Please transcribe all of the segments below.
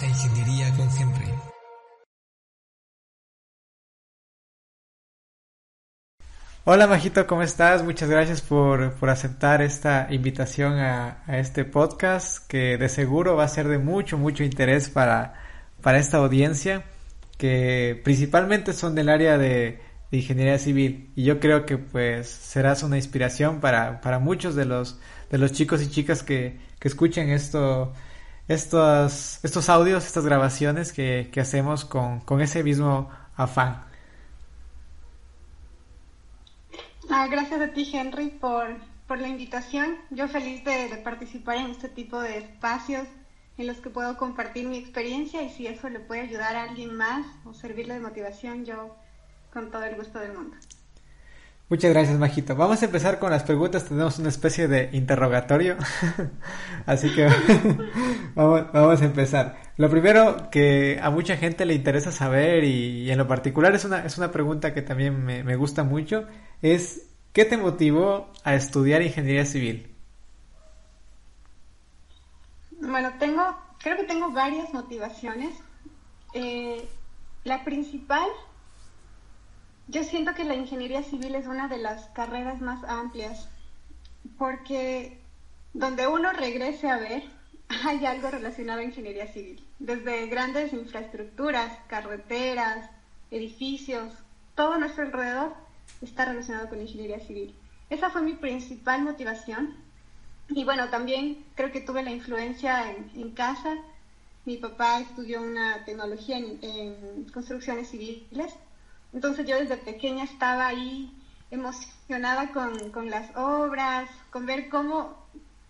Ingeniería con. Hola Majito, ¿cómo estás? Muchas gracias por, por aceptar esta invitación a, a, este podcast que de seguro va a ser de mucho, mucho interés para, para esta audiencia que principalmente son del área de, de, ingeniería civil y yo creo que pues serás una inspiración para, para muchos de los, de los chicos y chicas que, que escuchen esto, estos, estos audios, estas grabaciones que, que hacemos con, con ese mismo afán. Ah, gracias a ti, Henry, por, por la invitación. Yo feliz de, de, participar en este tipo de espacios en los que puedo compartir mi experiencia y si eso le puede ayudar a alguien más o servirle de motivación, yo con todo el gusto del mundo. Muchas gracias, Majito. Vamos a empezar con las preguntas. Tenemos una especie de interrogatorio. Así que vamos, a empezar. Lo primero que a mucha gente le interesa saber y, y en lo particular es una, es una pregunta que también me, me gusta mucho es ¿qué te motivó a estudiar ingeniería civil? Bueno, tengo, creo que tengo varias motivaciones. Eh, la principal, yo siento que la ingeniería civil es una de las carreras más amplias, porque donde uno regrese a ver, hay algo relacionado a ingeniería civil, desde grandes infraestructuras, carreteras, edificios, todo nuestro alrededor está relacionado con ingeniería civil. Esa fue mi principal motivación. Y bueno, también creo que tuve la influencia en, casa. Mi papá estudió una tecnología en, construcciones civiles. Entonces yo desde pequeña estaba ahí emocionada con, con las obras, con ver cómo,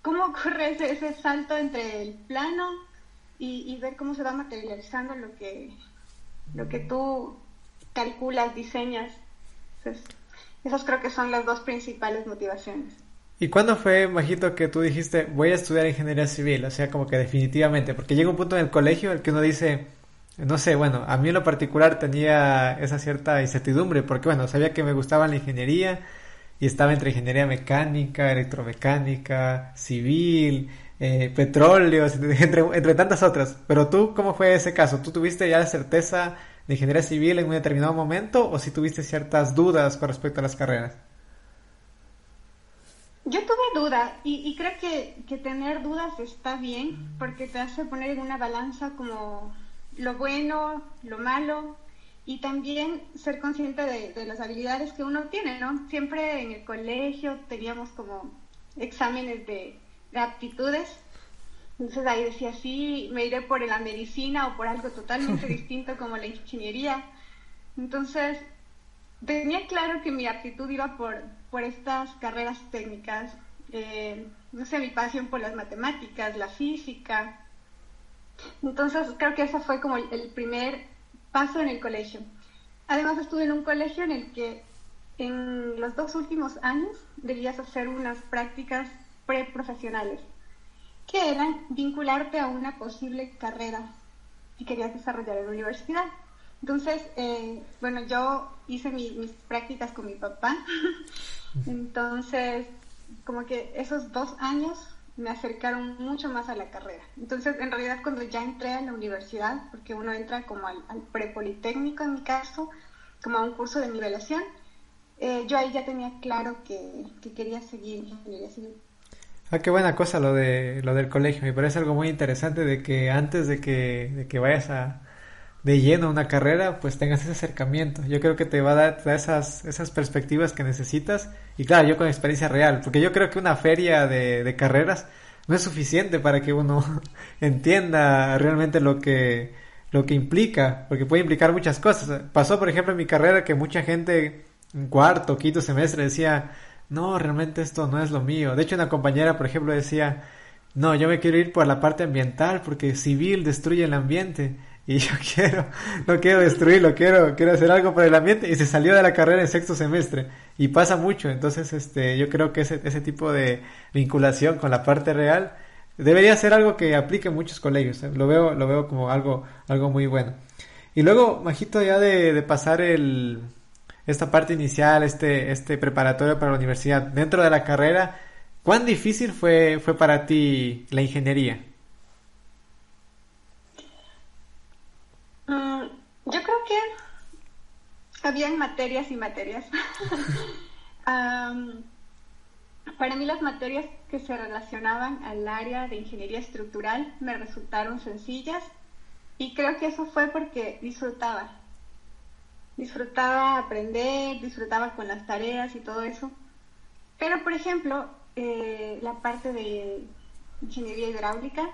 cómo ocurre ese, ese salto entre el plano y, y, ver cómo se va materializando lo que, lo que tú calculas, diseñas. Entonces, esas creo que son las dos principales motivaciones. ¿Y cuándo fue, Majito, que tú dijiste, voy a estudiar ingeniería civil? O sea, como que definitivamente, porque llega un punto en el colegio en el que uno dice, no sé, bueno, a mí en lo particular tenía esa cierta incertidumbre, porque bueno, sabía que me gustaba la ingeniería y estaba entre ingeniería mecánica, electromecánica, civil, eh, petróleo, entre, entre tantas otras. Pero tú, ¿cómo fue ese caso? ¿Tú tuviste ya la certeza de ingeniería civil en un determinado momento o si tuviste ciertas dudas con respecto a las carreras? Yo tuve duda y, y creo que, que, tener dudas está bien porque te hace poner en una balanza como lo bueno, lo malo y también ser consciente de, de las habilidades que uno tiene, ¿no? Siempre en el colegio teníamos como exámenes de, de aptitudes entonces ahí decía, sí, me iré por la medicina o por algo totalmente distinto como la ingeniería. Entonces, tenía claro que mi aptitud iba por, por estas carreras técnicas, eh, no sé, mi pasión por las matemáticas, la física. Entonces, creo que ese fue como el primer paso en el colegio. Además, estuve en un colegio en el que en los dos últimos años debías hacer unas prácticas preprofesionales que eran vincularte a una posible carrera que querías desarrollar en la universidad. Entonces, eh, bueno, yo hice mi, mis prácticas con mi papá, entonces, como que esos dos años me acercaron mucho más a la carrera. Entonces, en realidad, cuando ya entré a la universidad, porque uno entra como al, prepolitécnico en mi caso, como a un curso de nivelación, eh, yo ahí ya tenía claro que, que quería seguir ingeniería. Ah, qué buena cosa lo de lo del colegio. Me parece algo muy interesante de que antes de que, de que vayas a de lleno una carrera, pues tengas ese acercamiento. Yo creo que te va a dar esas, esas perspectivas que necesitas. Y claro, yo con experiencia real, porque yo creo que una feria de, de carreras no es suficiente para que uno entienda realmente lo que, lo que implica, porque puede implicar muchas cosas. Pasó, por ejemplo, en mi carrera que mucha gente en cuarto, quinto semestre decía, no, realmente esto no es lo mío. De hecho, una compañera, por ejemplo, decía, no, yo me quiero ir por la parte ambiental porque civil destruye el ambiente y yo quiero, no quiero destruirlo, quiero, quiero hacer algo por el ambiente y se salió de la carrera en sexto semestre y pasa mucho. Entonces, este, yo creo que ese, ese tipo de vinculación con la parte real debería ser algo que aplique en muchos colegios. Lo veo, lo veo como algo, algo muy bueno. Y luego, Majito, ya de, de pasar el, esta parte inicial, este, este preparatorio para la universidad, dentro de la carrera, ¿cuán difícil fue, fue para ti la ingeniería? Habían materias y materias. para mí las materias que se relacionaban al área de ingeniería estructural me resultaron sencillas y creo que eso fue porque disfrutaba. Disfrutaba aprender, disfrutaba con las tareas y todo eso. Pero, por ejemplo, eh, la parte de ingeniería hidráulica,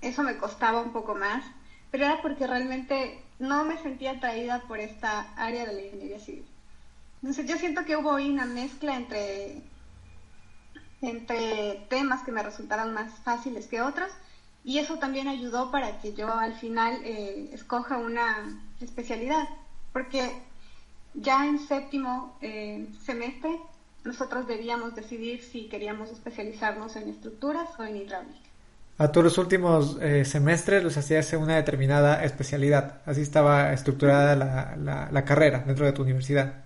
eso me costaba un poco más, pero era porque realmente no me sentía atraída por esta área de la ingeniería civil. Entonces yo siento que hubo ahí una mezcla entre, entre temas que me resultaron más fáciles que otros y eso también ayudó para que yo al final eh, escoja una especialidad, porque ya en séptimo eh, semestre nosotros debíamos decidir si queríamos especializarnos en estructuras o en hidráulica. A todos los últimos eh, semestres los hacías en una determinada especialidad, así estaba estructurada la, la, carrera dentro de tu universidad.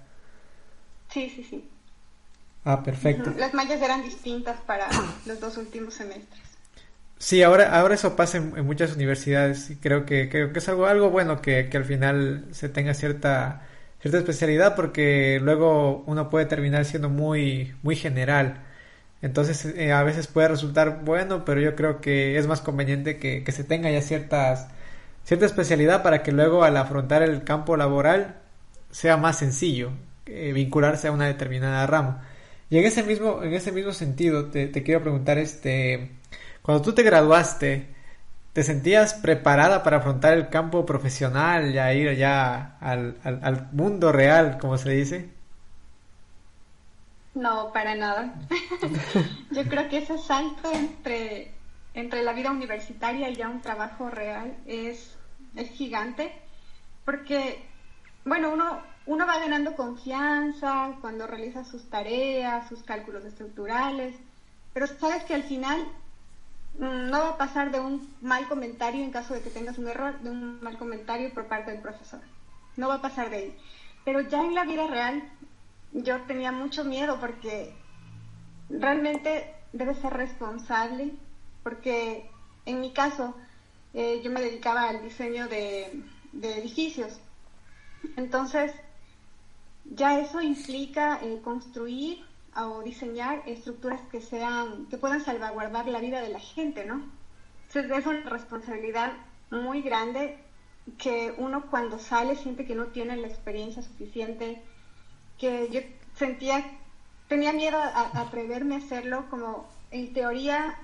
Sí, sí, sí. Ah, perfecto. Las mallas eran distintas para los dos últimos semestres. Sí, ahora, ahora eso pasa en, muchas universidades y creo que, creo que es algo, algo bueno que, que al final se tenga cierta cierta especialidad porque luego uno puede terminar siendo muy, muy general. Entonces eh, a veces puede resultar bueno, pero yo creo que es más conveniente que, que, se tenga ya ciertas, cierta especialidad para que luego al afrontar el campo laboral sea más sencillo eh, vincularse a una determinada rama. Y en ese mismo, en ese mismo sentido te, te quiero preguntar, este, cuando tú te graduaste, ¿Te sentías preparada para afrontar el campo profesional, ya ir ya al, al, mundo real, como se dice? No, para nada. Yo creo que ese salto entre, entre la vida universitaria y ya un trabajo real es, es gigante, porque, bueno, uno, uno va ganando confianza cuando realiza sus tareas, sus cálculos estructurales, pero sabes que al final Mm, no va a pasar de un mal comentario en caso de que tengas un error, de un mal comentario por parte del profesor. No va a pasar de ahí. Pero ya en la vida real yo tenía mucho miedo porque realmente debes ser responsable, porque en mi caso eh, yo me dedicaba al diseño de, edificios. Entonces, ya eso implica eh, construir o diseñar estructuras que sean, que puedan salvaguardar la vida de la gente, ¿no? es una responsabilidad muy grande que uno cuando sale siente que no tiene la experiencia suficiente, que yo sentía, tenía miedo a, atreverme a hacerlo, como en teoría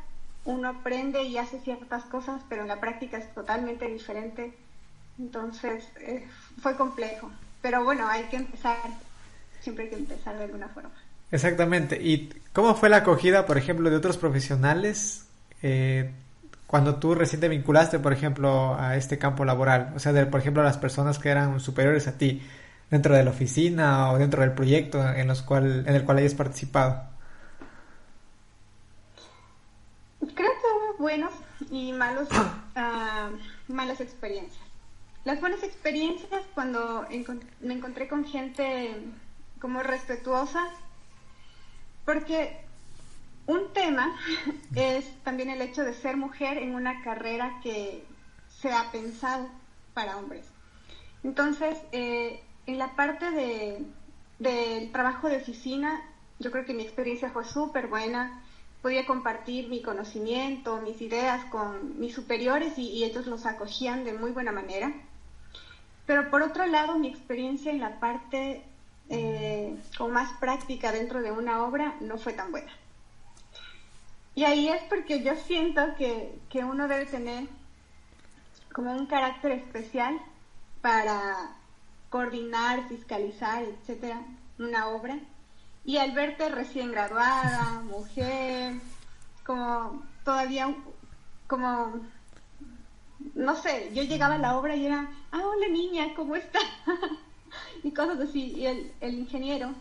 uno aprende y hace ciertas cosas, pero en la práctica es totalmente diferente. Entonces eh, fue complejo. Pero bueno, hay que empezar, siempre hay que empezar de alguna forma. Exactamente. ¿Y cómo fue la acogida, por ejemplo, de otros profesionales eh, cuando tú recién te vinculaste, por ejemplo, a este campo laboral? O sea, de, por ejemplo, las personas que eran superiores a ti dentro de la oficina o dentro del proyecto en, los cual, en el cual hayas participado. Creo que hubo buenos y malos, ah, malas experiencias. Las buenas experiencias cuando me encontré con gente como respetuosa porque un tema es también el hecho de ser mujer en una carrera que se ha pensado para hombres. Entonces, eh, en la parte de, del trabajo de oficina, yo creo que mi experiencia fue súper buena. Podía compartir mi conocimiento, mis ideas con mis superiores y, ellos los acogían de muy buena manera. Pero por otro lado, mi experiencia en la parte eh, o más práctica dentro de una obra no fue tan buena. Y ahí es porque yo siento que, que uno debe tener como un carácter especial para coordinar, fiscalizar, etcétera, una obra. Y al verte recién graduada, mujer, como todavía, como, no sé, yo llegaba a la obra y era, ah, hola niña, ¿cómo está? y cosas así. Y el, el ingeniero,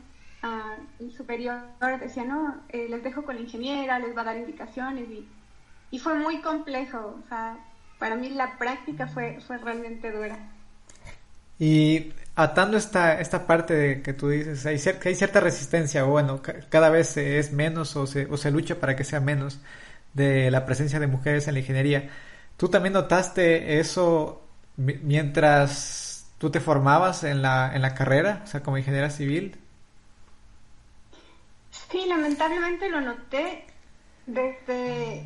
ah, el superior, decía, no, eh, les dejo con la ingeniera, les va a dar indicaciones. Y, y fue muy complejo. O sea, para mí la práctica fue, fue realmente dura. Y atando esta, esta parte de que tú dices, hay, que hay cierta resistencia, o bueno, cada vez es menos o se, o se lucha para que sea menos de la presencia de mujeres en la ingeniería. ¿Tú también notaste eso mientras ¿Tú te formabas en la, en la carrera, o sea, como ingeniera civil? Sí, lamentablemente lo noté desde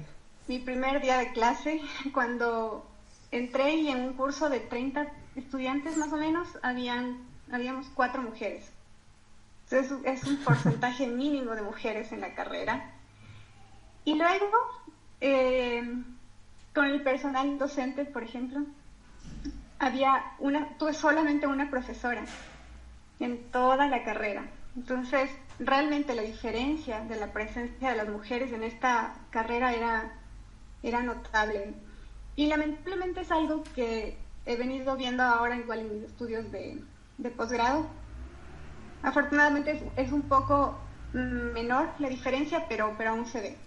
mi primer día de clase, cuando entré y en un curso de 30 estudiantes más o menos, habían, habíamos cuatro mujeres. Entonces es un porcentaje mínimo de mujeres en la carrera. Y luego, eh, con el personal docente, por ejemplo, había una, tuve solamente una profesora en toda la carrera. Entonces, realmente la diferencia de la presencia de las mujeres en esta carrera era, era notable. Y lamentablemente es algo que he venido viendo ahora igual en mis estudios de, de posgrado. Afortunadamente es, un poco menor la diferencia, pero, pero aún se ve.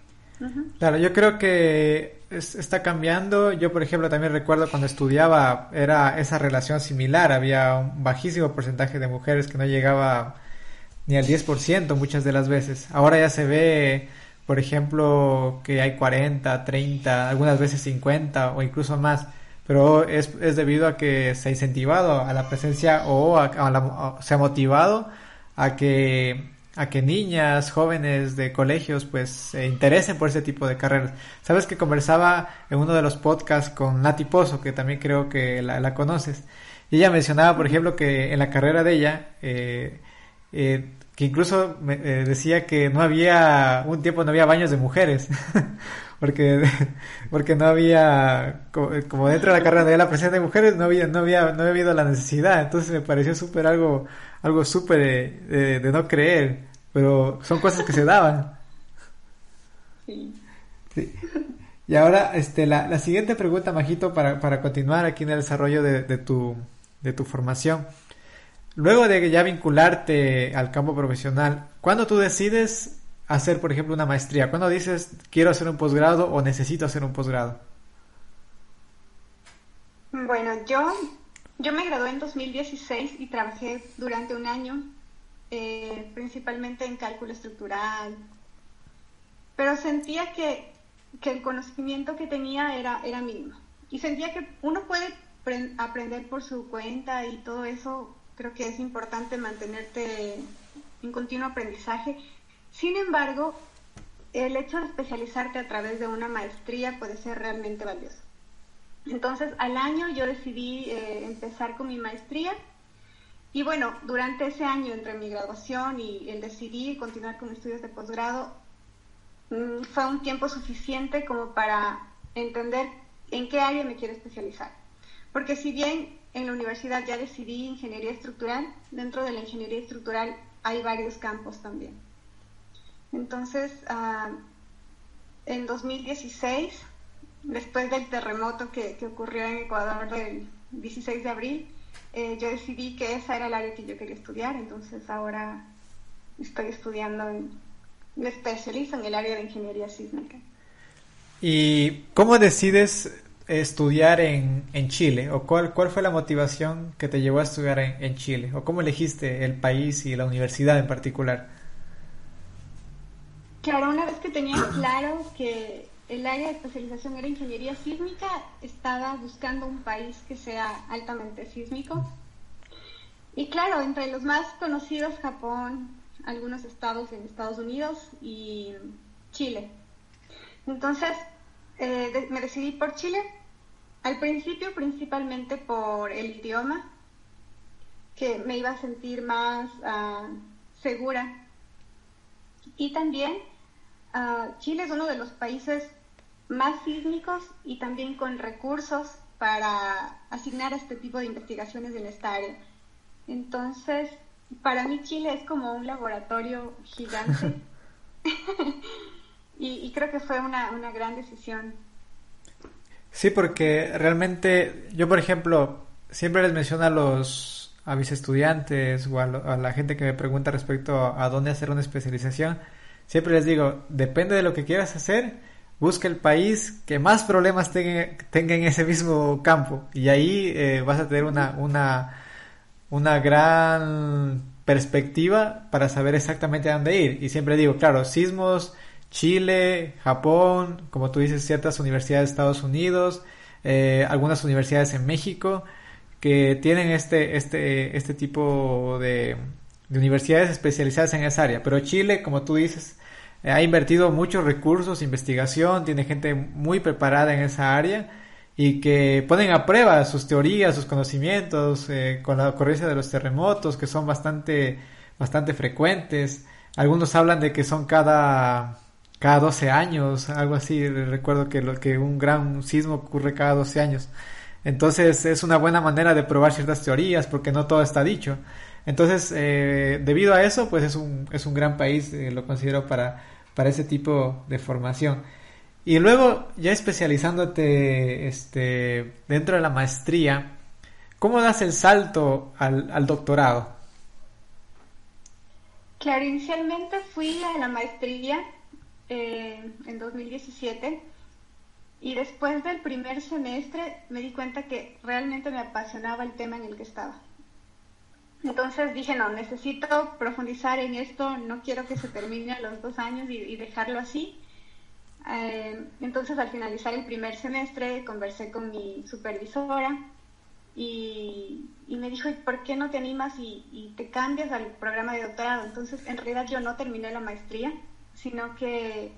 Claro, yo creo que está cambiando. Yo, por ejemplo, también recuerdo cuando estudiaba, era esa relación similar. Había un bajísimo porcentaje de mujeres que no llegaba ni al 10% muchas de las veces. Ahora ya se ve, por ejemplo, que hay 40, 30, algunas veces 50 o incluso más. Pero es, es debido a que se ha incentivado a la presencia o se ha motivado a que a que niñas, jóvenes de colegios, pues se interesen por ese tipo de carreras. Sabes que conversaba en uno de los podcasts con Nati Pozo, que también creo que la, conoces, y ella mencionaba, por ejemplo, que en la carrera de ella, eh, eh, que incluso me, eh, decía que no había, un tiempo no había baños de mujeres, porque, porque no había, como, dentro de la carrera de la presencia de mujeres, no había, no había, no había habido la necesidad, entonces me pareció súper algo, algo súper de no creer pero son cosas que se daban. Sí. Y ahora, este, la, la siguiente pregunta, Majito, para, para continuar aquí en el desarrollo de, de, tu, de tu formación. Luego de ya vincularte al campo profesional, ¿cuándo tú decides hacer, por ejemplo, una maestría? ¿Cuándo dices quiero hacer un posgrado o necesito hacer un posgrado? Bueno, yo, yo me gradué en 2016 y trabajé durante un año eh, principalmente en cálculo estructural, pero sentía que, que, el conocimiento que tenía era, era mínimo. Y sentía que uno puede aprender por su cuenta y todo eso, creo que es importante mantenerte en continuo aprendizaje. Sin embargo, el hecho de especializarte a través de una maestría puede ser realmente valioso. Entonces, al año yo decidí eh, empezar con mi maestría y bueno, durante ese año entre mi graduación y el decidir continuar con estudios de posgrado, mm, fue un tiempo suficiente como para entender en qué área me quiero especializar. Porque si bien en la universidad ya decidí ingeniería estructural, dentro de la ingeniería estructural hay varios campos también. Entonces, ah, en 2016, después del terremoto que, ocurrió en Ecuador del 16 de abril, eh, yo decidí que esa era el área que yo quería estudiar, entonces ahora estoy estudiando, me especializo en el área de ingeniería sísmica. ¿Y cómo decides estudiar en, en Chile? ¿O cuál, cuál fue la motivación que te llevó a estudiar en, en Chile? ¿O cómo elegiste el país y la universidad en particular? Claro, una vez que tenía claro que el área de especialización era ingeniería sísmica, estaba buscando un país que sea altamente sísmico. Y claro, entre los más conocidos, Japón, algunos estados en Estados Unidos y Chile. Entonces, eh, me decidí por Chile. Al principio, principalmente por el idioma, que me iba a sentir más ah, segura. Y también, ah, Chile es uno de los países más sísmicos y también con recursos para asignar este tipo de investigaciones en esta área. Entonces, para mí Chile es como un laboratorio gigante y, creo que fue una, una gran decisión. Sí, porque realmente yo, por ejemplo, siempre les menciono a los a mis estudiantes o a, a la gente que me pregunta respecto a, dónde hacer una especialización, siempre les digo, depende de lo que quieras hacer, busca el país que más problemas tenga, tenga en ese mismo campo y ahí eh, vas a tener una, una, una gran perspectiva para saber exactamente a dónde ir. Y siempre digo, claro, sismos, Chile, Japón, como tú dices, ciertas universidades de Estados Unidos, eh, algunas universidades en México, que tienen este, este, este tipo de, de universidades especializadas en esa área. Pero Chile, como tú dices, ha invertido muchos recursos, investigación, tiene gente muy preparada en esa área y que ponen a prueba sus teorías, sus conocimientos eh, con la ocurrencia de los terremotos que son bastante, bastante frecuentes. Algunos hablan de que son cada, cada 12 años, algo así. Recuerdo que, lo, que un gran sismo ocurre cada 12 años. Entonces es una buena manera de probar ciertas teorías porque no todo está dicho. Entonces, eh, debido a eso, pues es un, es un gran país, eh, lo considero para, para ese tipo de formación. Y luego, ya especializándote este, dentro de la maestría, ¿cómo das el salto al, al doctorado? Claro, inicialmente fui a la maestría eh, en 2017 y después del primer semestre me di cuenta que realmente me apasionaba el tema en el que estaba. Entonces dije, no, necesito profundizar en esto, no quiero que se termine a los dos años y, dejarlo así. Eh, entonces al finalizar el primer semestre conversé con mi supervisora y, me dijo, ¿y por qué no te animas y, te cambias al programa de doctorado? Entonces en realidad yo no terminé la maestría, sino que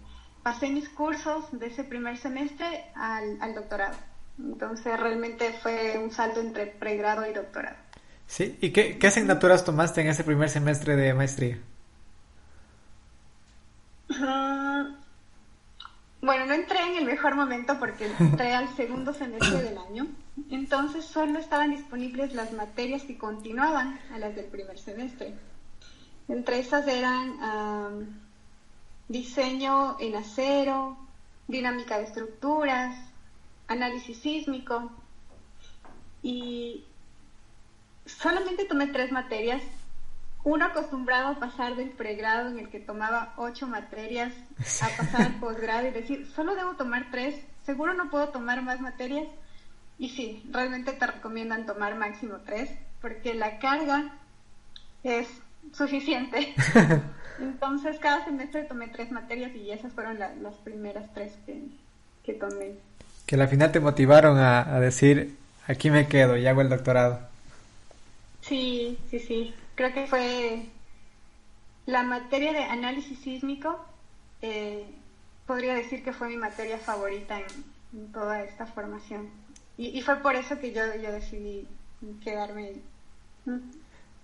pasé mis cursos de ese primer semestre al, al doctorado. Entonces realmente fue un salto entre pregrado y doctorado. Sí, ¿y qué, qué asignaturas tomaste en ese primer semestre de maestría? bueno, no entré en el mejor momento porque entré al segundo semestre del año, entonces solo estaban disponibles las materias que continuaban a las del primer semestre. Entre esas eran diseño en acero, dinámica de estructuras, análisis sísmico y solamente tomé tres materias. Uno acostumbrado a pasar del pregrado en el que tomaba ocho materias a pasar al posgrado y decir, solo debo tomar tres, seguro no puedo tomar más materias. Y sí, realmente te recomiendan tomar máximo tres, porque la carga es suficiente. Entonces, cada semestre tomé tres materias y esas fueron las primeras tres que, tomé. Que al final te motivaron a, a decir, aquí me quedo y hago el doctorado. Sí, sí, sí. Creo que fue la materia de análisis sísmico. Eh, podría decir que fue mi materia favorita en, toda esta formación. Y, fue por eso que yo, yo decidí quedarme.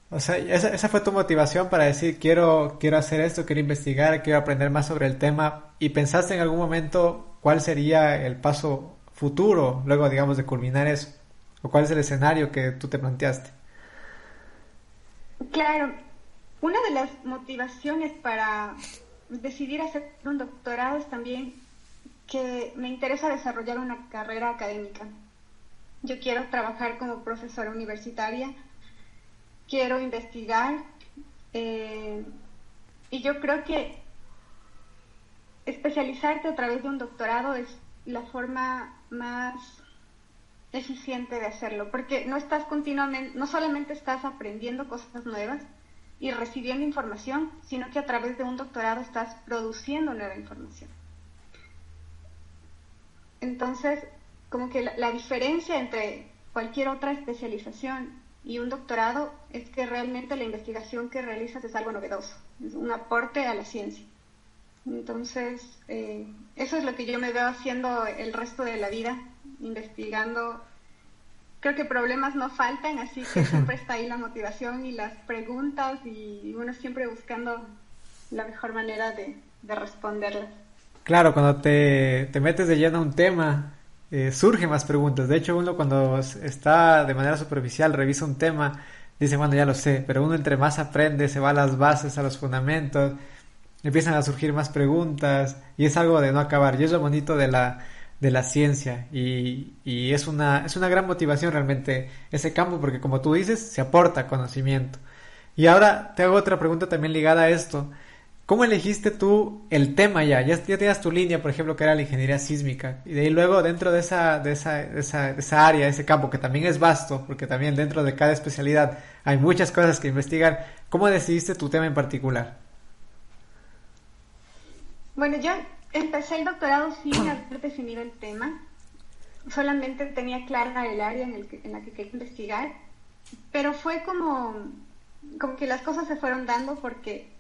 O sea, esa, esa, fue tu motivación para decir quiero, quiero hacer esto, quiero investigar, quiero aprender más sobre el tema. ¿Y pensaste en algún momento cuál sería el paso futuro, luego digamos de culminar eso? ¿O cuál es el escenario que tú te planteaste? Claro, una de las motivaciones para decidir hacer un doctorado es también que me interesa desarrollar una carrera académica. Yo quiero trabajar como profesora universitaria, quiero investigar eh, y yo creo que especializarte a través de un doctorado es la forma más eficiente de hacerlo, porque no estás continuamente, no solamente estás aprendiendo cosas nuevas y recibiendo información, sino que a través de un doctorado estás produciendo nueva información. Entonces, como que la, diferencia entre cualquier otra especialización y un doctorado es que realmente la investigación que realizas es algo novedoso, es un aporte a la ciencia. Entonces, eh, eso es lo que yo me veo haciendo el resto de la vida, investigando. Creo que problemas no faltan, así que siempre está ahí la motivación y las preguntas y uno siempre buscando la mejor manera de, responderlas. Claro, cuando te, metes de lleno a un tema, eh, surgen más preguntas. De hecho, uno cuando está de manera superficial, revisa un tema, dice, bueno, ya lo sé, pero uno entre más aprende, se va a las bases, a los fundamentos, empiezan a surgir más preguntas y es algo de no acabar. Y es lo bonito de la, de la ciencia y, y, es, una, es una gran motivación realmente ese campo porque como tú dices se aporta conocimiento. Y ahora te hago otra pregunta también ligada a esto. ¿Cómo elegiste tú el tema ya? Ya, ya tenías tu línea, por ejemplo, que era la ingeniería sísmica. Y de ahí luego dentro de esa, de esa, de esa, área, ese campo, que también es vasto, porque también dentro de cada especialidad hay muchas cosas que investigar, ¿cómo decidiste tu tema en particular? Bueno, yo empecé el doctorado sin haber definido el tema. solamente tenía clara el área en, el en la que quería investigar, pero fue como, como que las cosas se fueron dando porque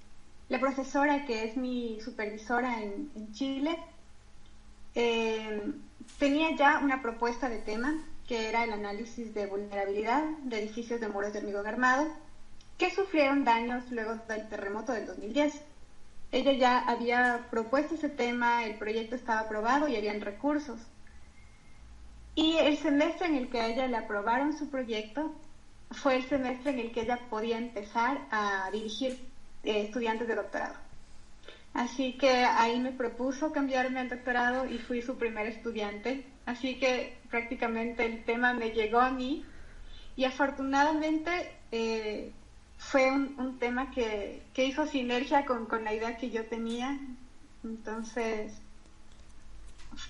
la profesora que es mi supervisora en, Chile eh, tenía ya una propuesta de tema que era el análisis de vulnerabilidad de edificios de muros de hormigón armado que sufrieron daños luego del terremoto del 2010. Ella ya había propuesto ese tema, el proyecto estaba aprobado y habían recursos. Y el semestre en el que a ella le aprobaron su proyecto fue el semestre en el que ella podía empezar a dirigir eh, estudiantes de doctorado. Así que ahí me propuso cambiarme al doctorado y fui su primer estudiante. Así que prácticamente el tema me llegó a mí y afortunadamente eh, fue un, tema que, hizo sinergia con, la idea que yo tenía. Entonces,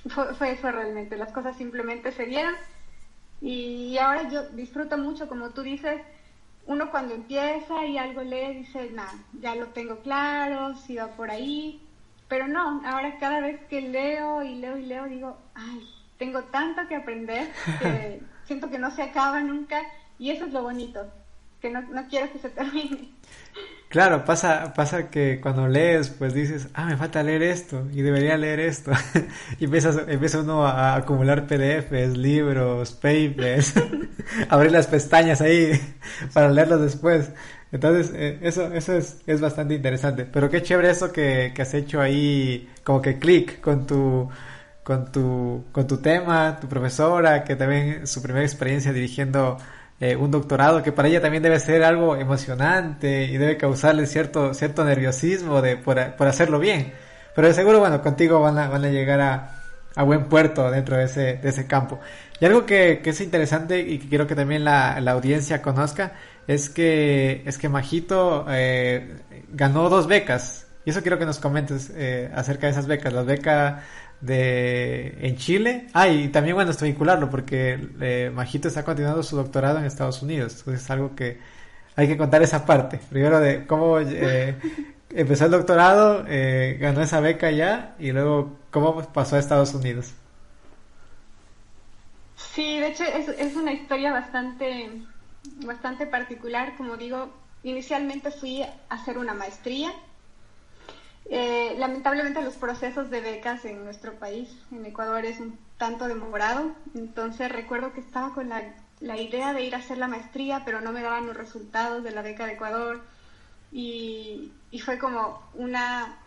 fue, fue eso realmente. Las cosas simplemente se dieron. Y ahora yo disfruto mucho, como tú dices, uno cuando empieza y algo lee dice, nada, ya lo tengo claro, si va por ahí. Pero no, ahora cada vez que leo y leo y leo digo, ay, tengo tanto que aprender que siento que no se acaba nunca y eso es lo bonito que no, no que se termine. Claro, pasa, pasa que cuando lees, pues dices, ah, me falta leer esto y debería leer esto. y empiezas, empieza uno a acumular PDFs, libros, papers, abrir las pestañas ahí para leerlos después. Entonces, eh, eso, eso es, es bastante interesante. Pero qué chévere eso que, que has hecho ahí, como que clic con tu, con tu, con tu tema, tu profesora, que también su primera experiencia dirigiendo eh, un doctorado que para ella también debe ser algo emocionante y debe causarle cierto, cierto nerviosismo de, por, hacerlo bien. Pero de seguro, bueno, contigo van a, van a llegar a, a buen puerto dentro de ese, de ese campo. Y algo que, que es interesante y que quiero que también la, la audiencia conozca es que, es que Majito eh, ganó dos becas. Y eso quiero que nos comentes eh, acerca de esas becas. La beca de en Chile. Ah, y también bueno, esto vincularlo porque eh, Majito está continuando su doctorado en Estados Unidos. Entonces es algo que hay que contar esa parte. Primero de cómo eh, empezó el doctorado, eh, ganó esa beca ya y luego cómo pasó a Estados Unidos. Sí, de hecho es, es una historia bastante, bastante particular. Como digo, inicialmente fui a hacer una maestría eh, lamentablemente los procesos de becas en nuestro país, en Ecuador, es un tanto demorado. Entonces recuerdo que estaba con la, idea de ir a hacer la maestría, pero no me daban los resultados de la beca de Ecuador. Y, fue como una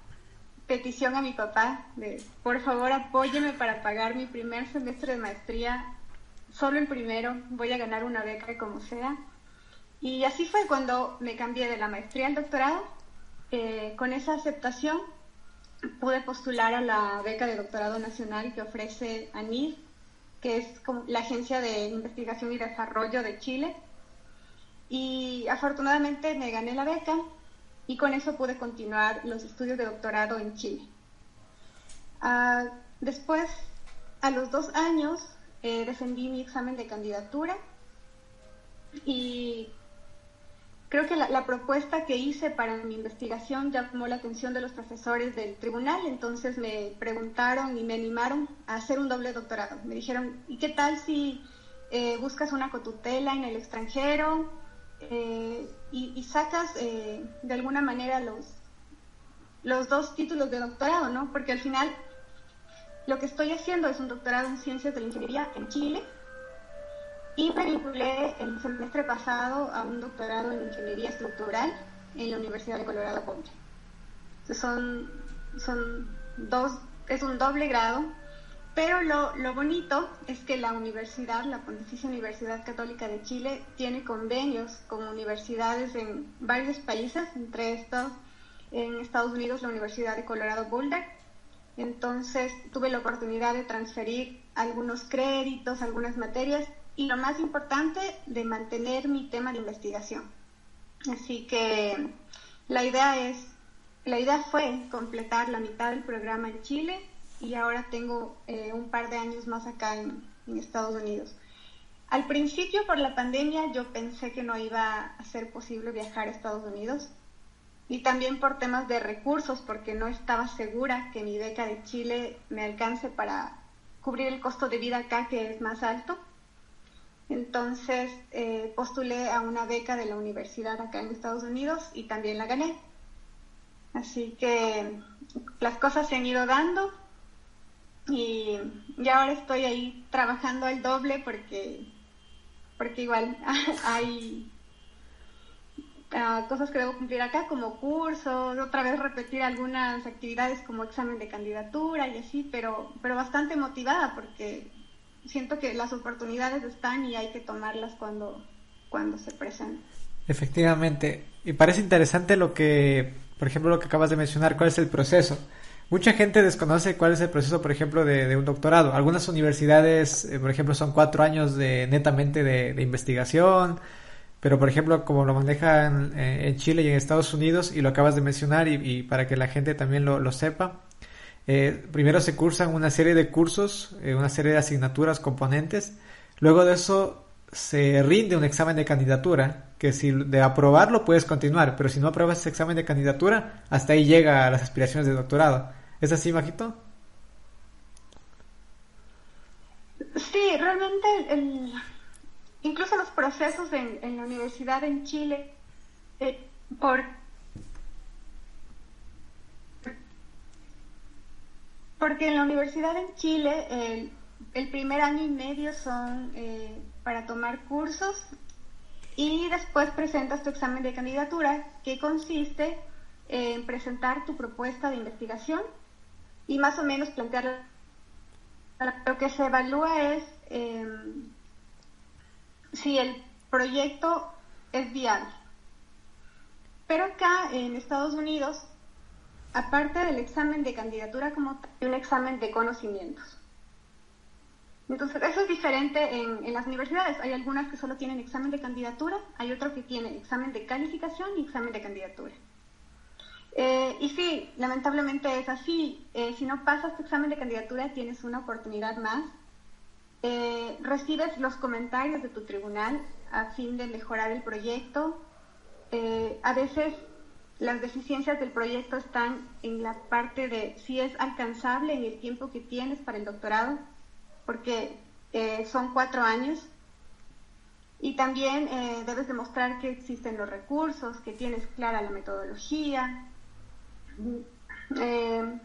petición a mi papá de, por favor, apóyeme para pagar mi primer semestre de maestría. Solo el primero, voy a ganar una beca como sea. Y así fue cuando me cambié de la maestría al doctorado eh, con esa aceptación pude postular a la beca de doctorado nacional que ofrece ANIR, que es la Agencia de Investigación y Desarrollo de Chile. Y afortunadamente me gané la beca y con eso pude continuar los estudios de doctorado en Chile. Ah, después, a los dos años, eh, defendí mi examen de candidatura y Creo que la, propuesta que hice para mi investigación llamó la atención de los profesores del tribunal, entonces me preguntaron y me animaron a hacer un doble doctorado. Me dijeron, ¿y qué tal si eh, buscas una cotutela en el extranjero eh, y, sacas eh, de alguna manera los, los dos títulos de doctorado, ¿no? Porque al final lo que estoy haciendo es un doctorado en ciencias de la ingeniería en Chile y me vinculé el semestre pasado a un doctorado en ingeniería estructural en la Universidad de Colorado Boulder. Son, son dos, es un doble grado, pero lo, lo bonito es que la universidad, la Pontificia Universidad Católica de Chile, tiene convenios con universidades en varios países, entre estos en Estados Unidos la Universidad de Colorado Boulder. Entonces tuve la oportunidad de transferir algunos créditos, algunas materias y lo más importante, de mantener mi tema de investigación. Así que la idea es, la idea fue completar la mitad del programa en Chile y ahora tengo eh, un par de años más acá en, en Estados Unidos. Al principio, por la pandemia, yo pensé que no iba a ser posible viajar a Estados Unidos y también por temas de recursos, porque no estaba segura que mi beca de Chile me alcance para cubrir el costo de vida acá que es más alto. Entonces eh, postulé a una beca de la universidad acá en Estados Unidos y también la gané. Así que las cosas se han ido dando y, ya ahora estoy ahí trabajando al doble porque, porque igual hay ah, cosas que debo cumplir acá como cursos, otra vez repetir algunas actividades como examen de candidatura y así, pero, pero bastante motivada porque siento que las oportunidades están y hay que tomarlas cuando, cuando se presentan. Efectivamente, y parece interesante lo que, por ejemplo, lo que acabas de mencionar, cuál es el proceso. Mucha gente desconoce cuál es el proceso, por ejemplo, de, un doctorado. Algunas universidades, eh, por ejemplo, son cuatro años de netamente de, investigación, pero por ejemplo, como lo manejan eh, en Chile y en Estados Unidos, y lo acabas de mencionar, y, para que la gente también lo, sepa, eh, primero se cursan una serie de cursos, una serie de asignaturas, componentes. Luego de eso se rinde un examen de candidatura, que si de aprobarlo puedes continuar, pero si no apruebas ese examen de candidatura, hasta ahí llega a las aspiraciones de doctorado. ¿Es así, Majito? Sí, realmente incluso los procesos en, la universidad en Chile, eh, por, porque en la universidad en Chile el primer año y medio son eh, para tomar cursos y después presentas tu examen de candidatura que consiste en presentar tu propuesta de investigación y más o menos plantear lo que se evalúa es em, si el proyecto es viable. Pero acá en Estados Unidos, aparte del examen de candidatura como un examen de conocimientos. Entonces, eso es diferente en, en, las universidades. Hay algunas que solo tienen examen de candidatura, hay otras que tienen examen de calificación y examen de candidatura. Eh, y sí, lamentablemente es así. Eh, si no pasas tu examen de candidatura, tienes una oportunidad más. Eh, recibes los comentarios de tu tribunal a fin de mejorar el proyecto. a veces las deficiencias del proyecto están en la parte de si es alcanzable en el tiempo que tienes para el doctorado, porque son cuatro años. Y también debes demostrar que existen los recursos, que tienes clara la metodología, eh,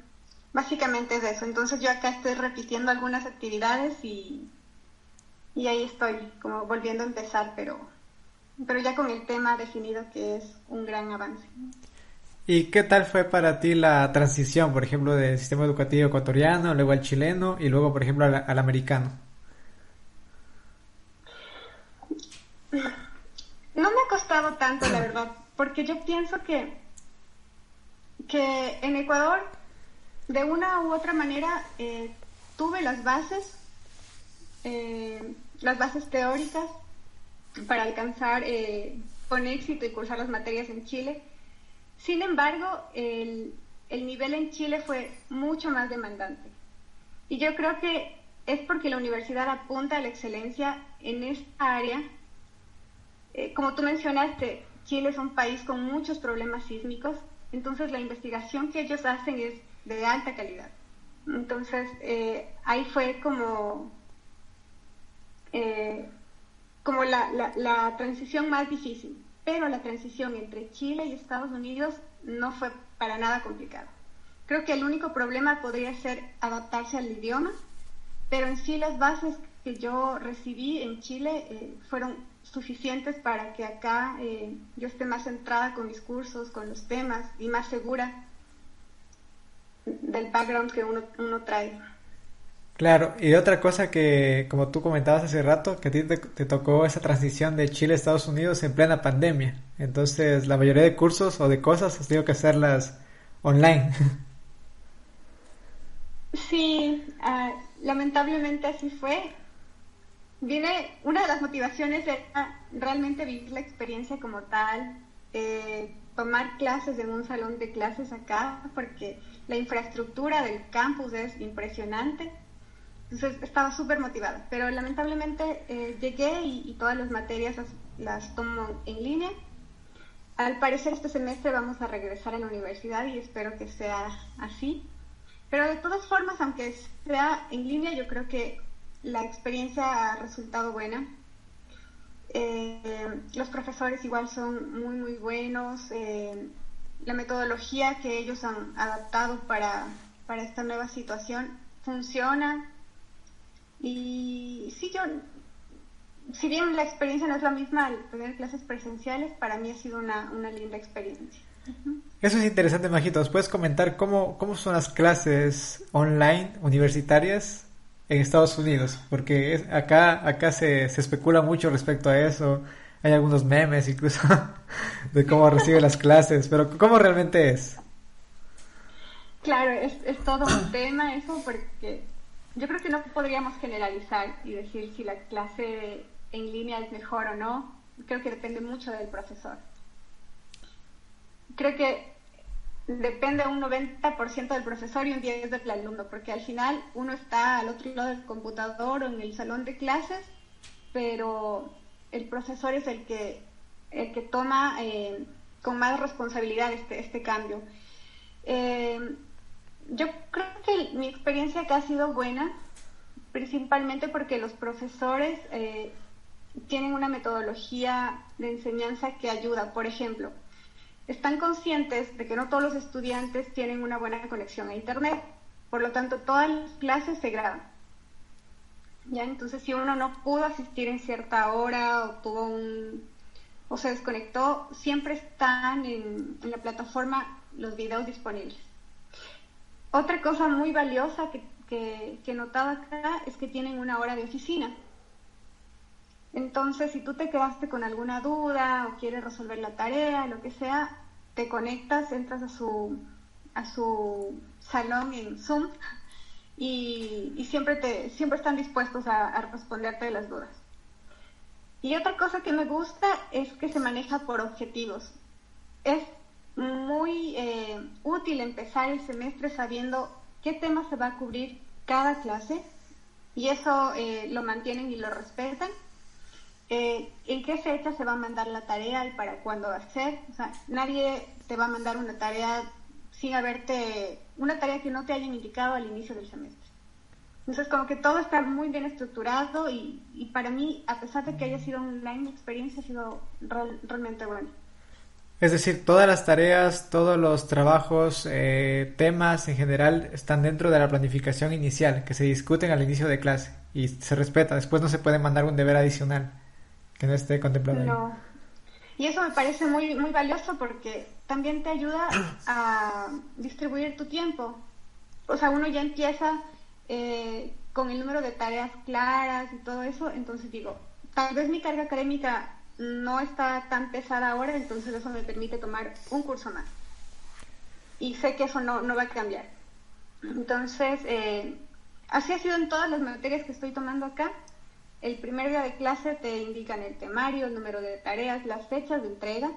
básicamente es eso. Entonces yo acá estoy repitiendo algunas actividades y, y ahí estoy, como volviendo a empezar, pero, pero ya con el tema definido que es un gran avance. ¿Y qué tal fue para ti la transición, por ejemplo, del sistema educativo ecuatoriano, luego al chileno y luego, por ejemplo, al, al americano? No me ha costado tanto, la verdad, porque yo pienso que que en Ecuador, de una u otra manera, eh, tuve las bases, eh, las bases teóricas para alcanzar eh, con éxito y cursar las materias en Chile. Sin embargo, el, el nivel en Chile fue mucho más demandante. Y yo creo que es porque la universidad apunta a la excelencia en esta área. como tú mencionaste, Chile es un país con muchos problemas sísmicos entonces la investigación que ellos hacen es de alta calidad. Entonces eh, ahí fue como, eh, como la, la, transición más difícil. Pero la transición entre Chile y Estados Unidos no fue para nada complicada. Creo que el único problema podría ser adaptarse al idioma, pero en sí las bases que yo recibí en Chile eh, fueron suficientes para que acá eh, yo esté más centrada con mis cursos, con los temas y más segura del background que uno, uno trae. Claro, y otra cosa que, como tú comentabas hace rato, que a ti te, tocó esa transición de Chile a Estados Unidos en plena pandemia. Entonces, la mayoría de cursos o de cosas has tenido que hacerlas online. Sí, ah, lamentablemente así fue viene, una de las motivaciones era realmente vivir la experiencia como tal, eh, tomar clases en un salón de clases acá, porque la infraestructura del campus es impresionante. Entonces estaba súper motivada, pero lamentablemente eh, llegué y, todas las materias las, tomo en línea. Al parecer este semestre vamos a regresar a la universidad y espero que sea así. Pero de todas formas, aunque sea en línea, yo creo que la experiencia ha resultado buena. Eh, los profesores igual son muy, muy buenos. Eh, la metodología que ellos han adaptado para, para esta nueva situación funciona. Y sí, yo, si bien la experiencia no es la misma al tener clases presenciales, para mí ha sido una, una linda experiencia. Eso es interesante, Majitos. ¿Puedes comentar cómo, cómo son las clases online universitarias en Estados Unidos? Porque acá, acá se, se especula mucho respecto a eso. Hay algunos memes incluso de cómo recibe las clases, pero ¿cómo realmente es? Claro, es, es todo un tema eso porque yo creo que no podríamos generalizar y decir si la clase en línea es mejor o no. Creo que depende mucho del profesor creo que depende un 90% del profesor y un 10% del alumno, porque al final uno está al otro lado del computador o en el salón de clases, pero el profesor es el que, el que toma eh, con más responsabilidad este, este cambio. Eh, yo creo que mi experiencia acá ha sido buena, principalmente porque los profesores eh, tienen una metodología de enseñanza que ayuda. Por ejemplo, están conscientes de que no todos los estudiantes tienen una buena conexión a Internet. Por lo tanto, todas las clases se graban. ¿Ya? Entonces, si uno no pudo asistir en cierta hora o tuvo un o se desconectó, siempre están en, la plataforma los videos disponibles. Otra cosa muy valiosa que, que, que he notado acá es que tienen una hora de oficina. Entonces, si tú te quedaste con alguna duda o quieres resolver la tarea, lo que sea, te conectas, entras a su, a su salón en Zoom y, siempre, te, siempre están dispuestos a, responderte las dudas. Y otra cosa que me gusta es que se maneja por objetivos. Es muy eh, útil empezar el semestre sabiendo qué tema se va a cubrir cada clase y eso eh, lo mantienen y lo respetan eh, en qué fecha se va a mandar la tarea y para cuándo va a ser. O sea, nadie te va a mandar una tarea sin haberte, una tarea que no te hayan indicado al inicio del semestre. Entonces, como que todo está muy bien estructurado y, y para mí, a pesar de que haya sido online, mi experiencia ha sido realmente buena. Es decir, todas las tareas, todos los trabajos, eh, temas en general están dentro de la planificación inicial, que se discuten al inicio de clase y se respeta. Después no se puede mandar un deber adicional que no esté contemplado. No. Y eso me parece muy, muy valioso porque también te ayuda a distribuir tu tiempo. O sea, uno ya empieza eh, con el número de tareas claras y todo eso, entonces digo, tal vez mi carga académica no está tan pesada ahora, entonces eso me permite tomar un curso más. Y sé que eso no, no va a cambiar. Entonces, eh, así ha sido en todas las materias que estoy tomando acá. El primer día de clase te indican el temario, el número de tareas, las fechas de entrega.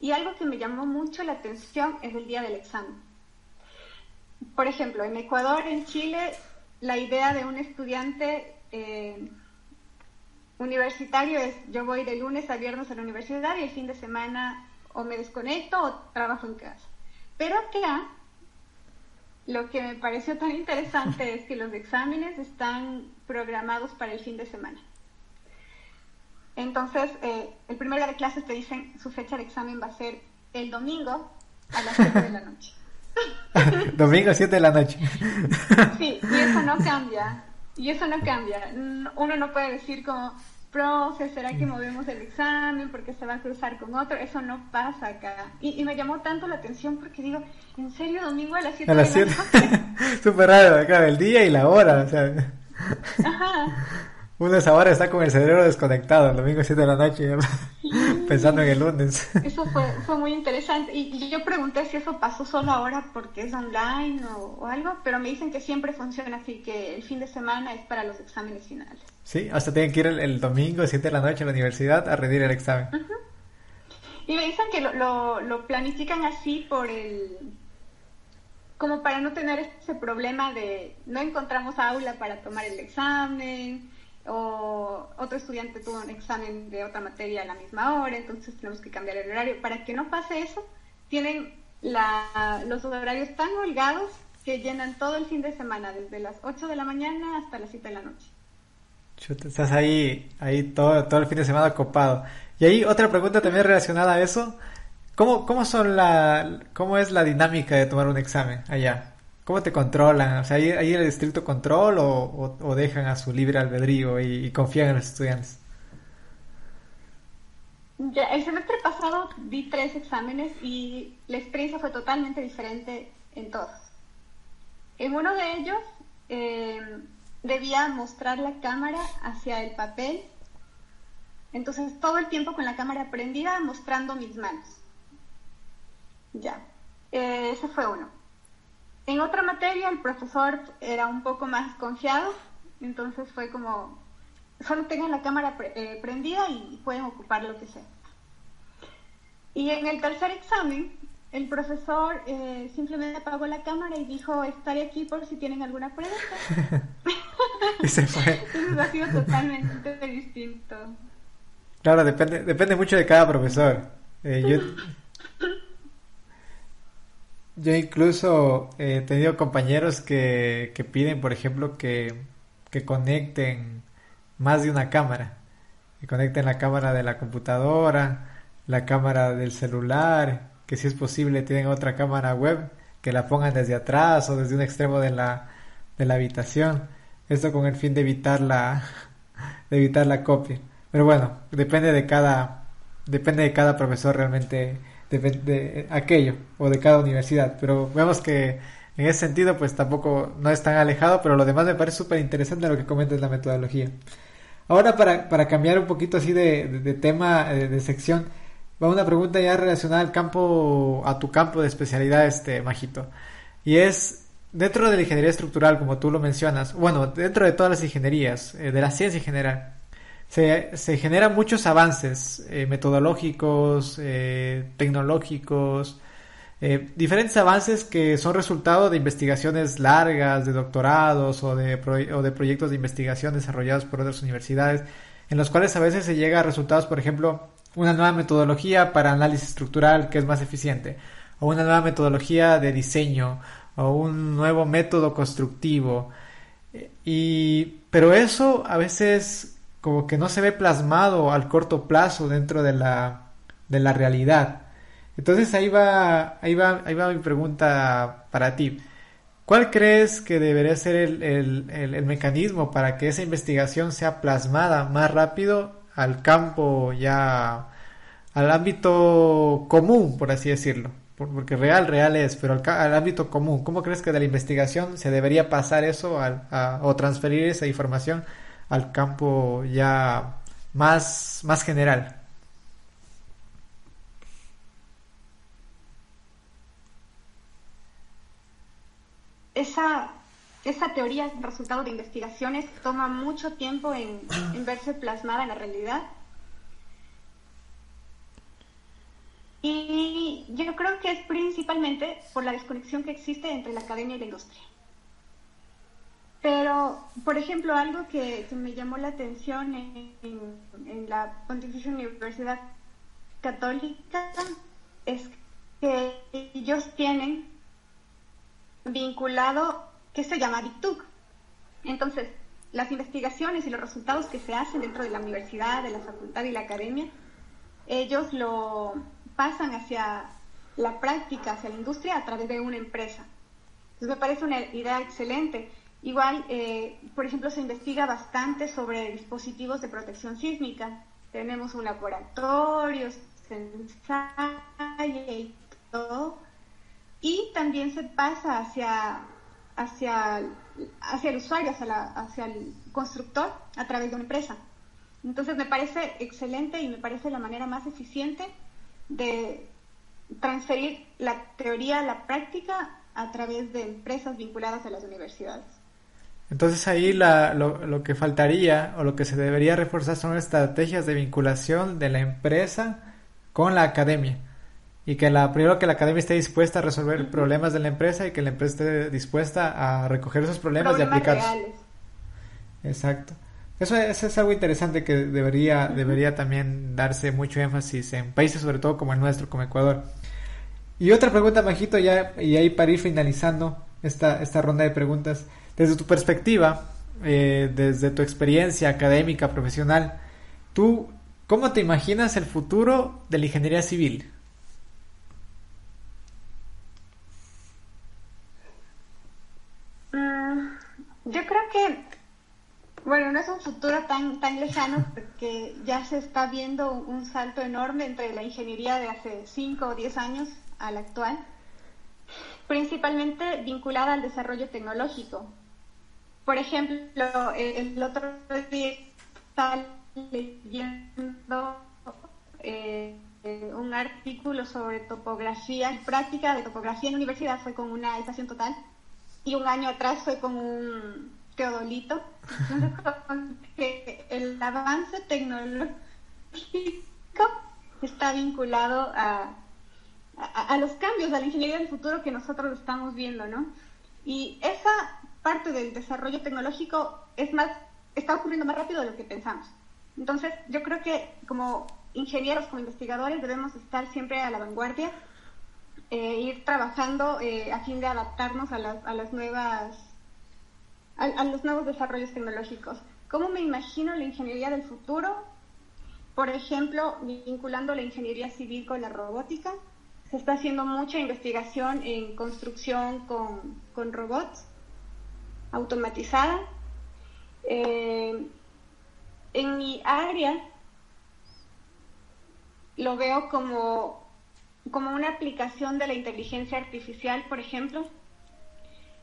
Y algo que me llamó mucho la atención es el día del examen. Por ejemplo, en Ecuador, en Chile, la idea de un estudiante eh, universitario es yo voy de lunes a viernes a la universidad y el fin de semana o me desconecto o trabajo en casa. Pero acá lo que me pareció tan interesante es que los exámenes están programados para el fin de semana. Entonces, eh, el primer día de clases te dicen su fecha de examen va a ser el domingo a las 7 de la noche. domingo a 7 de la noche. sí, y eso no cambia. Y eso no cambia. Uno no puede decir como, profe, ¿será que movemos el examen porque se va a cruzar con otro? Eso no pasa acá. Y, me llamó tanto la atención porque digo, ¿en serio domingo a las 7 de la noche? Súper raro, acá el día y la hora, o sea. Ajá. Uno esa hora está con el cerebro desconectado, el domingo 7 de la noche, pensando en el lunes. Eso fue, fue muy interesante. Y, yo pregunté si eso pasó solo ahora porque es online o, algo, pero me dicen que siempre funciona así, que el fin de semana es para los exámenes finales. Sí, hasta tienen que ir el, domingo 7 de la noche a la universidad a rendir el examen. Y me dicen que lo, lo, lo planifican así por el como para no tener ese problema de no encontramos aula para tomar el examen, o otro estudiante tuvo un examen de otra materia a la misma hora, entonces tenemos que cambiar el horario. Para que no pase eso, tienen los horarios tan holgados que llenan todo el fin de semana, desde las 8 de la mañana hasta las 7 de la noche. estás ahí, ahí todo, todo el fin de semana copado. Y ahí otra pregunta también relacionada a eso. ¿Cómo, cómo, son la, ¿Cómo es la dinámica de tomar un examen allá? ¿Cómo te controlan? O sea, ¿hay, hay el estricto control o, dejan a su libre albedrío y, confían en los estudiantes? Ya, el semestre pasado di tres exámenes y la experiencia fue totalmente diferente en todos. En uno de ellos eh, debía mostrar la cámara hacia el papel, entonces todo el tiempo con la cámara prendida mostrando mis manos. Ya, eh, ese fue uno. En otra materia el profesor era un poco más confiado, entonces fue como, solo tengan la cámara eh, prendida y pueden ocupar lo que sea. Y en el tercer examen, el profesor eh, simplemente apagó la cámara y dijo, estaré aquí por si tienen alguna pregunta. y se fue. Entonces ha sido totalmente distinto. Claro, depende, depende mucho de cada profesor. Eh, yo, yo incluso he tenido compañeros que, que piden, por ejemplo, que, que conecten más de una cámara. Que conecten la cámara de la computadora, la cámara del celular, que si es posible tienen otra cámara web, que la pongan desde atrás o desde un extremo de la, de la habitación. Esto con el fin de evitar la, de evitar la copia. Pero bueno, depende de cada, depende de cada profesor realmente de, aquello o de cada universidad. Pero vemos que en ese sentido pues tampoco no es tan alejado, pero lo demás me parece súper interesante lo que comentas la metodología. Ahora para, para cambiar un poquito así de, de, tema, de, de, sección, va una pregunta ya relacionada al campo, a tu campo de especialidad, este, Majito. Y es, dentro de la ingeniería estructural, como tú lo mencionas, bueno, dentro de todas las ingenierías, eh, de la ciencia en general, se, generan muchos avances eh, metodológicos, eh, tecnológicos, eh, diferentes avances que son resultado de investigaciones largas, de doctorados o de, o de proyectos de investigación desarrollados por otras universidades, en los cuales a veces se llega a resultados, por ejemplo, una nueva metodología para análisis estructural que es más eficiente, o una nueva metodología de diseño, o un nuevo método constructivo. Y, pero eso a veces como que no se ve plasmado al corto plazo dentro de la, de la realidad. Entonces ahí va, ahí va, ahí va mi pregunta para ti. ¿Cuál crees que debería ser el, el, el, mecanismo para que esa investigación sea plasmada más rápido al campo ya, al ámbito común, por así decirlo? Porque real, real es, pero al, ámbito común. ¿Cómo crees que de la investigación se debería pasar eso o transferir esa información al campo ya más, más general. Esa, esa teoría, resultado de investigaciones, toma mucho tiempo en, en verse plasmada en la realidad. Y yo creo que es principalmente por la desconexión que existe entre la academia y la industria. Pero, por ejemplo, algo que, me llamó la atención en, la Pontificia Universidad Católica es que ellos tienen vinculado que se llama DICTUC. Entonces, las investigaciones y los resultados que se hacen dentro de la universidad, de la facultad y la academia, ellos lo pasan hacia la práctica, hacia la industria a través de una empresa. Entonces me parece una idea excelente. Igual, eh, por ejemplo, se investiga bastante sobre dispositivos de protección sísmica. Tenemos un laboratorio, se ensaya y todo. Y también se pasa hacia, hacia, hacia el usuario, hacia, hacia el constructor a través de una empresa. Entonces me parece excelente y me parece la manera más eficiente de transferir la teoría a la práctica a través de empresas vinculadas a las universidades. Entonces ahí la, lo, lo, que faltaría o lo que se debería reforzar son estrategias de vinculación de la empresa con la academia. Y que la, primero que la academia esté dispuesta a resolver problemas de la empresa y que la empresa esté dispuesta a recoger esos problemas, y aplicarlos. Exacto. Eso, eso, es algo interesante que debería, debería también darse mucho énfasis en países sobre todo como el nuestro, como Ecuador. Y otra pregunta, Majito, ya, y ahí para ir finalizando esta, esta ronda de preguntas. Desde tu perspectiva, eh, desde tu experiencia académica, profesional, ¿tú cómo te imaginas el futuro de la ingeniería civil? Mm, yo creo que, bueno, no es un futuro tan, tan lejano porque ya se está viendo un salto enorme entre la ingeniería de hace 5 o 10 años a la actual, principalmente vinculada al desarrollo tecnológico. Por ejemplo, el otro día estaba leyendo eh, un artículo sobre topografía, práctica de topografía en la universidad, fue con una estación total, y un año atrás fue con un teodolito. que el avance tecnológico está vinculado a, a, los cambios, a la ingeniería del futuro que nosotros estamos viendo, ¿no? Y esa parte del desarrollo tecnológico es más, está ocurriendo más rápido de lo que pensamos. Entonces, yo creo que como ingenieros, como investigadores, debemos estar siempre a la vanguardia, eh, ir trabajando eh, a fin de adaptarnos a las, a las nuevas, a, los nuevos desarrollos tecnológicos. ¿Cómo me imagino la ingeniería del futuro? Por ejemplo, vinculando la ingeniería civil con la robótica, se está haciendo mucha investigación en construcción con, robots automatizada. Eh, en mi área lo veo como, como una aplicación de la inteligencia artificial, por ejemplo.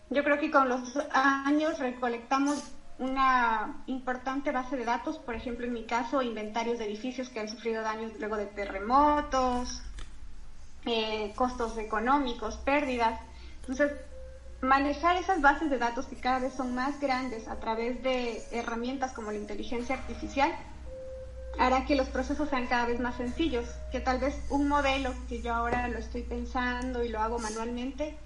Yo creo que con los años recolectamos una importante base de datos, por ejemplo, en mi caso, inventarios de edificios que han sufrido daños luego de terremotos, eh, costos económicos, pérdidas. Entonces, manejar esas bases de datos que cada vez son más grandes a través de herramientas como la inteligencia artificial hará que los procesos sean cada vez más sencillos, que tal vez un modelo que yo ahora lo estoy pensando y lo hago manualmente,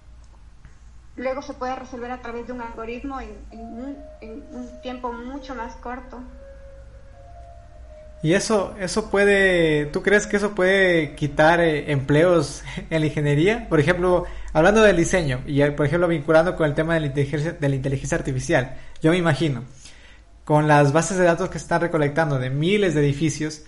luego se pueda resolver a través de un algoritmo en, un tiempo mucho más corto. Y eso, eso puede, ¿tú crees que eso puede quitar eh, empleos en la ingeniería? Por ejemplo, hablando del diseño y por ejemplo vinculando con el tema de la inteligencia, de la inteligencia artificial, yo me imagino, con las bases de datos que se están recolectando de miles de edificios,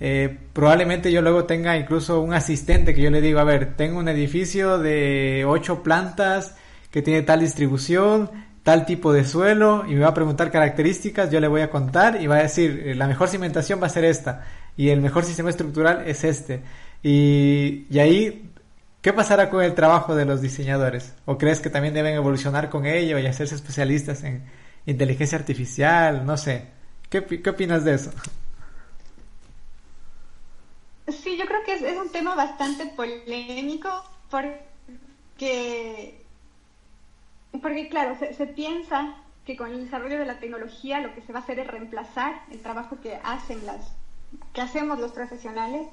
eh, probablemente yo luego tenga incluso un asistente que yo le digo, a ver, tengo un edificio de ocho plantas que tiene tal distribución, tal tipo de suelo y me va a preguntar características, yo le voy a contar y va a decir, eh, la mejor cimentación va a ser esta y el mejor sistema estructural es este. Y, y ahí, ¿qué pasará con el trabajo de los diseñadores? ¿O crees que también deben evolucionar con ello y hacerse especialistas en inteligencia artificial? No sé. ¿Qué, qué opinas de eso? Sí, yo creo que es, es un tema bastante polémico porque porque claro, se, piensa que con el desarrollo de la tecnología lo que se va a hacer es reemplazar el trabajo que hacen las que hacemos los profesionales,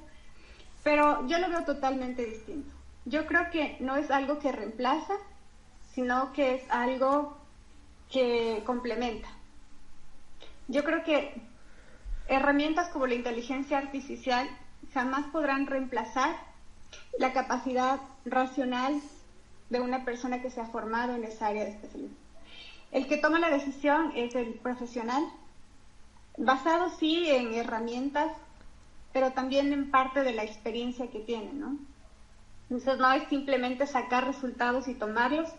pero yo lo veo totalmente distinto. Yo creo que no es algo que reemplaza, sino que es algo que complementa. Yo creo que herramientas como la inteligencia artificial jamás podrán reemplazar la capacidad racional de una persona que se ha formado en esa área de especialidad. El que toma la decisión es el profesional, basado sí en herramientas, pero también en parte de la experiencia que tiene, ¿no? Entonces no es simplemente sacar resultados y tomarlos,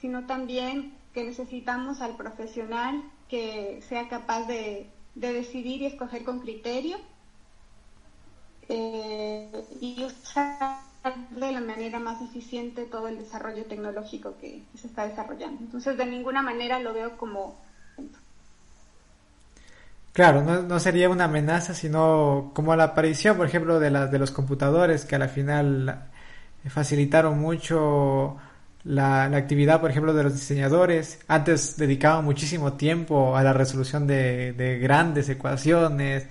sino también que necesitamos al profesional que sea capaz de, decidir y escoger con criterio eh, y usar de la manera más eficiente todo el desarrollo tecnológico que se está desarrollando. Entonces, de ninguna manera lo veo como... Claro, no, sería una amenaza, sino como la aparición, por ejemplo, de, la, de los computadores que a la final facilitaron mucho la, actividad, por ejemplo, de los diseñadores. Antes dedicaban muchísimo tiempo a la resolución de, de grandes ecuaciones,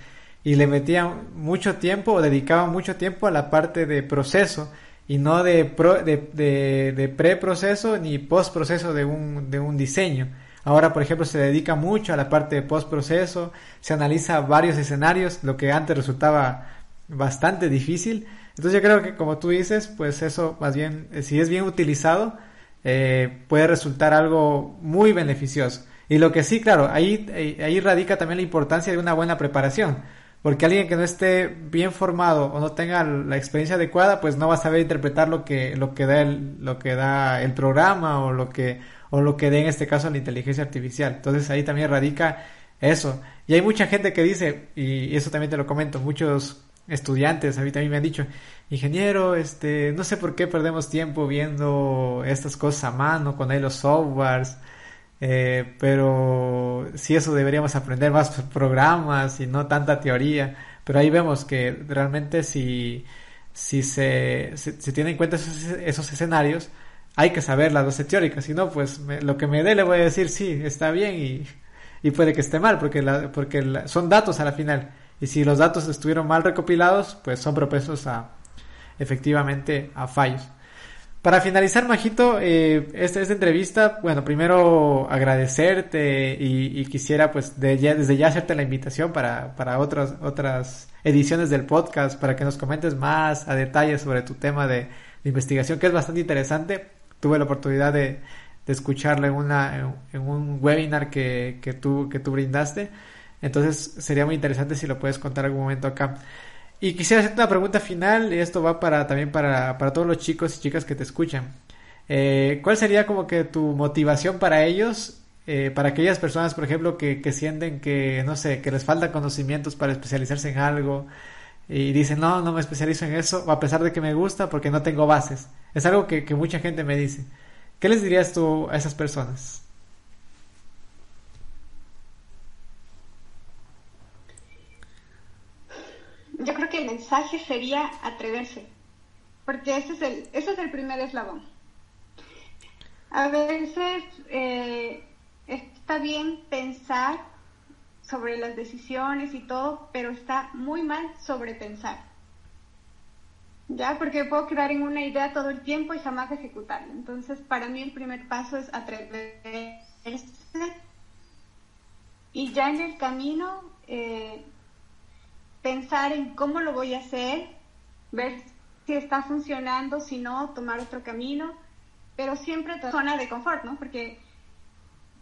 y le metían mucho tiempo o dedicaban mucho tiempo a la parte de proceso y no de, pro, de, preproceso ni postproceso de un, de un diseño. Ahora, por ejemplo, se dedica mucho a la parte de postproceso, se analiza varios escenarios, lo que antes resultaba bastante difícil. Entonces yo creo que como tú dices, pues eso más bien, eh, si es bien utilizado, eh, puede resultar algo muy beneficioso. Y lo que sí, claro, ahí, eh, ahí radica también la importancia de una buena preparación. Porque alguien que no esté bien formado o no tenga la experiencia adecuada, pues no va a saber interpretar lo que, lo que da el, lo que da el programa o lo que, o lo que dé en este caso la inteligencia artificial. Entonces ahí también radica eso. Y hay mucha gente que dice, y eso también te lo comento, muchos estudiantes a mí también me han dicho, ingeniero, este, no sé por qué perdemos tiempo viendo estas cosas a mano, con ahí los softwares, eh, pero sí eso deberíamos aprender más programas y no tanta teoría, pero ahí vemos que realmente si, si se, se, tiene en cuenta esos, escenarios, hay que saber las dosis teóricas, si no, pues lo que me dé le voy a decir sí, está bien y, y puede que esté mal, porque, la, porque son datos a la final. Y si los datos estuvieron mal recopilados, pues son propensos a efectivamente a fallos. Para finalizar, Majito, eh, esta, esta entrevista, bueno, primero agradecerte y, quisiera pues desde ya hacerte la invitación para, para otras, otras ediciones del podcast, para que nos comentes más a detalle sobre tu tema de, investigación, que es bastante interesante. Tuve la oportunidad de, de escucharlo en, una, en, un webinar que, que, tú, que tú brindaste. Entonces sería muy interesante si lo puedes contar algún momento acá. Y quisiera hacerte una pregunta final, y esto va para también para, para todos los chicos y chicas que te escuchan. Eh, ¿Cuál sería como que tu motivación para ellos, eh, para aquellas personas, por ejemplo, que, que sienten que, no sé, que les faltan conocimientos para especializarse en algo y dicen, no, no me especializo en eso, a pesar de que me gusta porque no tengo bases? Es algo que, que mucha gente me dice. ¿Qué les dirías tú a esas personas? yo creo que el mensaje sería atreverse, porque ese es el, ese es el primer eslabón. A veces eh, está bien pensar sobre las decisiones y todo, pero está muy mal sobrepensar. ¿Ya? Porque puedo quedar en una idea todo el tiempo y jamás ejecutarla. Entonces, para mí el primer paso es atreverse. Y ya en el camino, eh, pensar en cómo lo voy a hacer, ver si está funcionando, si no, tomar otro camino, pero siempre zona de confort, ¿no? Porque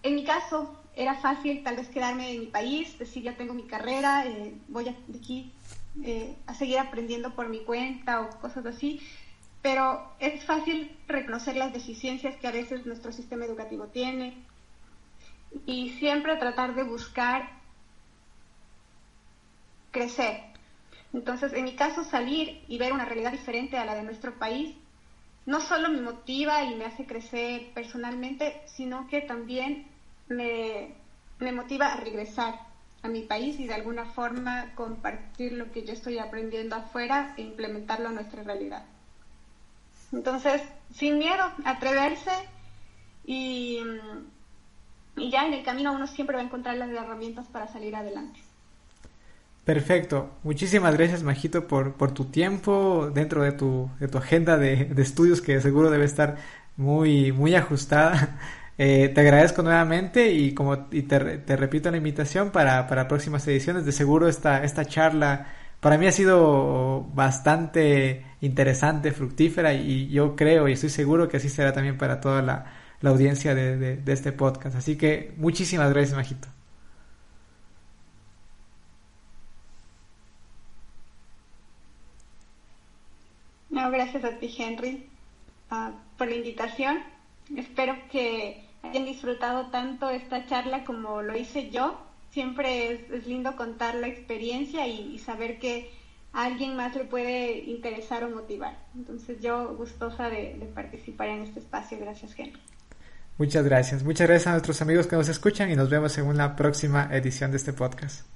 en mi caso era fácil tal vez quedarme en mi país, decir ya tengo mi carrera, eh, voy a, de aquí eh, a seguir aprendiendo por mi cuenta o cosas así, pero es fácil reconocer las deficiencias que a veces nuestro sistema educativo tiene y siempre tratar de buscar crecer. Entonces, en mi caso, salir y ver una realidad diferente a la de nuestro país, no solo me motiva y me hace crecer personalmente, sino que también me, me motiva a regresar a mi país y de alguna forma compartir lo que yo estoy aprendiendo afuera e implementarlo a nuestra realidad. Entonces, sin miedo, atreverse y, y ya en el camino uno siempre va a encontrar las herramientas para salir adelante. Perfecto. Muchísimas gracias, Majito, por, por tu tiempo dentro de tu, de tu agenda de, de estudios que seguro debe estar muy, muy ajustada. Eh, te agradezco nuevamente y como y te, te repito la invitación para, para próximas ediciones. De seguro esta, esta charla para mí ha sido bastante interesante, fructífera y yo creo y estoy seguro que así será también para toda la, la audiencia de, de, de este podcast. Así que muchísimas gracias, Majito. No, gracias a ti, Henry, ah, por la invitación. Espero que hayan disfrutado tanto esta charla como lo hice yo. Siempre es, lindo contar la experiencia y, saber que a alguien más le puede interesar o motivar. Entonces yo gustosa de, de participar en este espacio. Gracias, Henry. Muchas gracias. Muchas gracias a nuestros amigos que nos escuchan y nos vemos en una próxima edición de este podcast.